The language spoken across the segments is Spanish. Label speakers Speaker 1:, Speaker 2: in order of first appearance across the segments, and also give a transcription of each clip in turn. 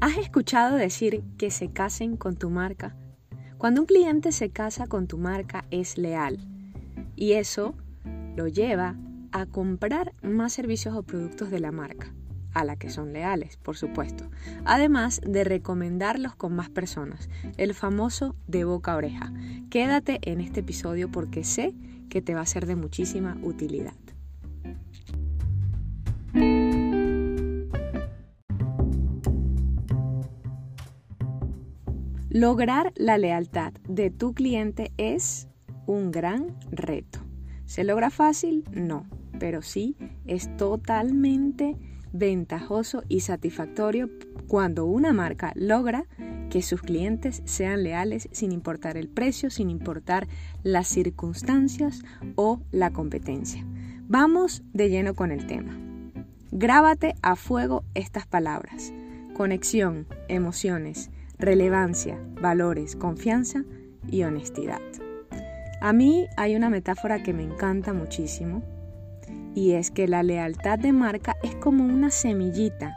Speaker 1: ¿Has escuchado decir que se casen con tu marca? Cuando un cliente se casa con tu marca es leal y eso lo lleva a comprar más servicios o productos de la marca, a la que son leales, por supuesto, además de recomendarlos con más personas, el famoso de boca a oreja. Quédate en este episodio porque sé que te va a ser de muchísima utilidad. Lograr la lealtad de tu cliente es un gran reto. ¿Se logra fácil? No, pero sí es totalmente ventajoso y satisfactorio cuando una marca logra que sus clientes sean leales sin importar el precio, sin importar las circunstancias o la competencia. Vamos de lleno con el tema. Grábate a fuego estas palabras. Conexión, emociones, relevancia, valores, confianza y honestidad. A mí hay una metáfora que me encanta muchísimo y es que la lealtad de marca es como una semillita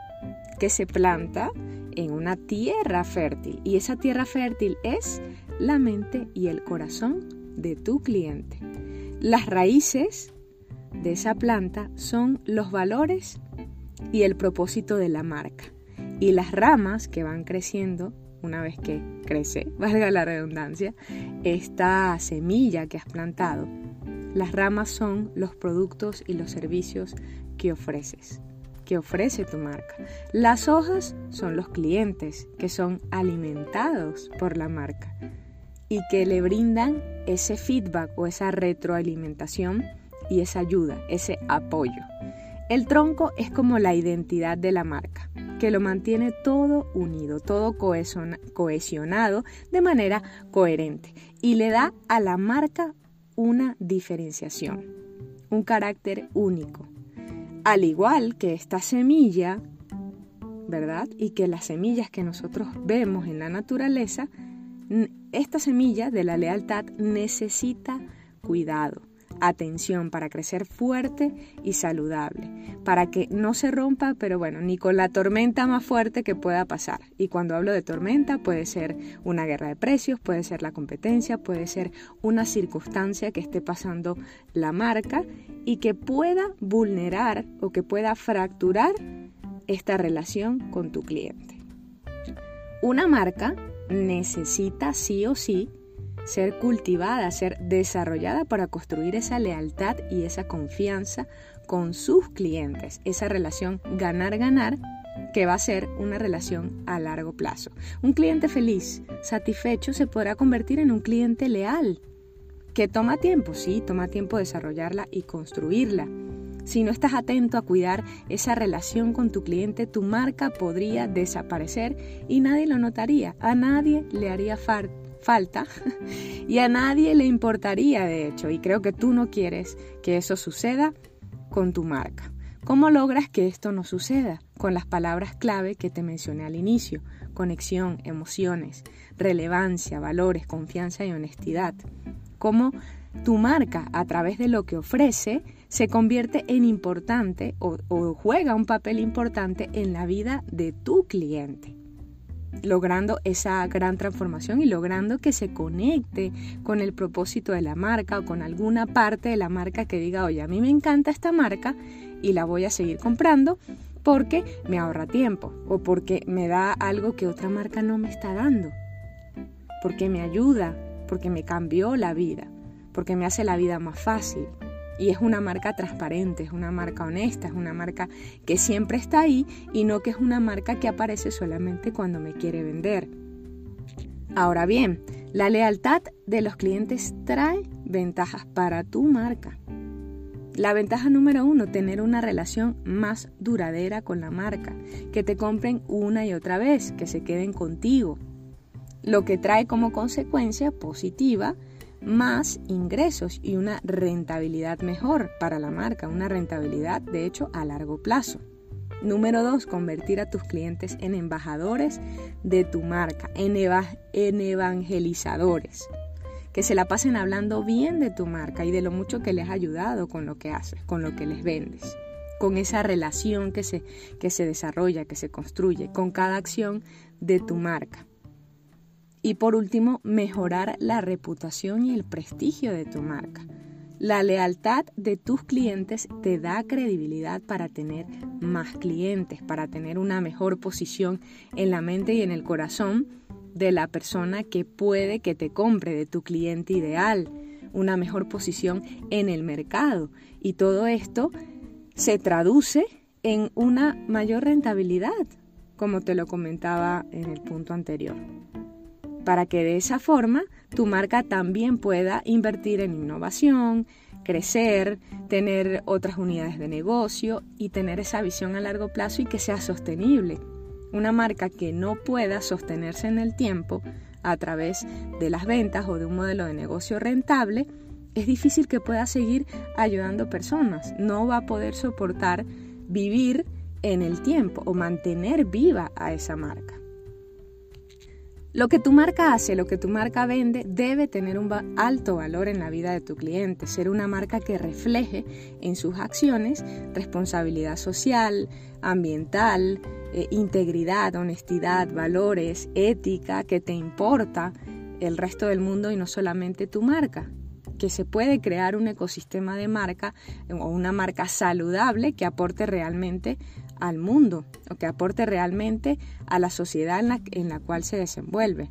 Speaker 1: que se planta en una tierra fértil y esa tierra fértil es la mente y el corazón de tu cliente. Las raíces de esa planta son los valores y el propósito de la marca y las ramas que van creciendo una vez que crece, valga la redundancia, esta semilla que has plantado. Las ramas son los productos y los servicios que ofreces, que ofrece tu marca. Las hojas son los clientes que son alimentados por la marca y que le brindan ese feedback o esa retroalimentación y esa ayuda, ese apoyo. El tronco es como la identidad de la marca que lo mantiene todo unido, todo cohesionado de manera coherente y le da a la marca una diferenciación, un carácter único. Al igual que esta semilla, ¿verdad? Y que las semillas que nosotros vemos en la naturaleza, esta semilla de la lealtad necesita cuidado atención para crecer fuerte y saludable, para que no se rompa, pero bueno, ni con la tormenta más fuerte que pueda pasar. Y cuando hablo de tormenta puede ser una guerra de precios, puede ser la competencia, puede ser una circunstancia que esté pasando la marca y que pueda vulnerar o que pueda fracturar esta relación con tu cliente. Una marca necesita sí o sí ser cultivada, ser desarrollada para construir esa lealtad y esa confianza con sus clientes, esa relación ganar-ganar que va a ser una relación a largo plazo. Un cliente feliz, satisfecho, se podrá convertir en un cliente leal, que toma tiempo, sí, toma tiempo desarrollarla y construirla. Si no estás atento a cuidar esa relación con tu cliente, tu marca podría desaparecer y nadie lo notaría, a nadie le haría falta falta y a nadie le importaría de hecho y creo que tú no quieres que eso suceda con tu marca. ¿Cómo logras que esto no suceda? Con las palabras clave que te mencioné al inicio, conexión, emociones, relevancia, valores, confianza y honestidad. ¿Cómo tu marca, a través de lo que ofrece, se convierte en importante o, juega un papel importante en la vida de tu cliente? Logrando esa gran transformación y logrando que se conecte con el propósito de la marca o con alguna parte de la marca que diga, oye, a mí me encanta esta marca y la voy a seguir comprando porque me ahorra tiempo o porque me da algo que otra marca no me está dando, porque me ayuda, porque me cambió la vida, porque me hace la vida más fácil. Y es una marca transparente, es una marca honesta, es una marca que siempre está ahí y no que es una marca que aparece solamente cuando me quiere vender. Ahora bien, la lealtad de los clientes trae ventajas para tu marca. La ventaja número uno, tener una relación más duradera con la marca, que te compren una y otra vez, que se queden contigo, lo que trae como consecuencia positiva más ingresos y una rentabilidad mejor para la marca, una rentabilidad de hecho a largo plazo. Número dos, convertir a tus clientes en embajadores de tu marca, en, en, evangelizadores, que se la pasen hablando bien de tu marca y de lo mucho que les ha ayudado con lo que haces, con lo que les vendes. con esa relación que se, que se desarrolla, que se construye con cada acción de tu marca. Y por último, mejorar la reputación y el prestigio de tu marca. La lealtad de tus clientes te da credibilidad para tener más clientes, para tener una mejor posición en la mente y en el corazón de la persona que puede que te compre, de tu cliente ideal, una mejor posición en el mercado. Y todo esto se traduce en una mayor rentabilidad, como te lo comentaba en el punto anterior. Para que de esa forma tu marca también pueda invertir en innovación, crecer, tener otras unidades de negocio y tener esa visión a largo plazo y que sea sostenible. Una marca que no pueda sostenerse en el tiempo a través de las ventas o de un modelo de negocio rentable, es difícil que pueda seguir ayudando personas. No va a poder soportar vivir en el tiempo o mantener viva a esa marca. Lo que tu marca hace, lo que tu marca vende, debe tener un alto valor en la vida de tu cliente, ser una marca que refleje en sus acciones responsabilidad social, ambiental, eh, integridad, honestidad, valores, ética, que te importa el resto del mundo y no solamente tu marca. Que se puede crear un ecosistema de marca o una marca saludable que aporte realmente al mundo o que aporte realmente a la sociedad en la, en la cual se desenvuelve.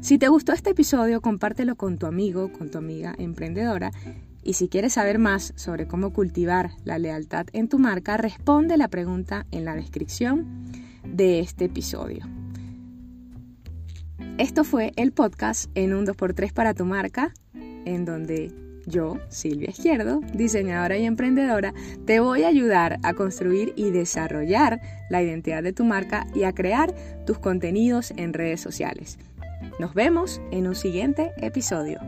Speaker 1: Si te gustó este episodio, compártelo con tu amigo, con tu amiga emprendedora. Y si quieres saber más sobre cómo cultivar la lealtad en tu marca, responde la pregunta en la descripción de este episodio. Esto fue el podcast en un 2x3 para tu marca en donde yo, Silvia Izquierdo, diseñadora y emprendedora, te voy a ayudar a construir y desarrollar la identidad de tu marca y a crear tus contenidos en redes sociales. Nos vemos en un siguiente episodio.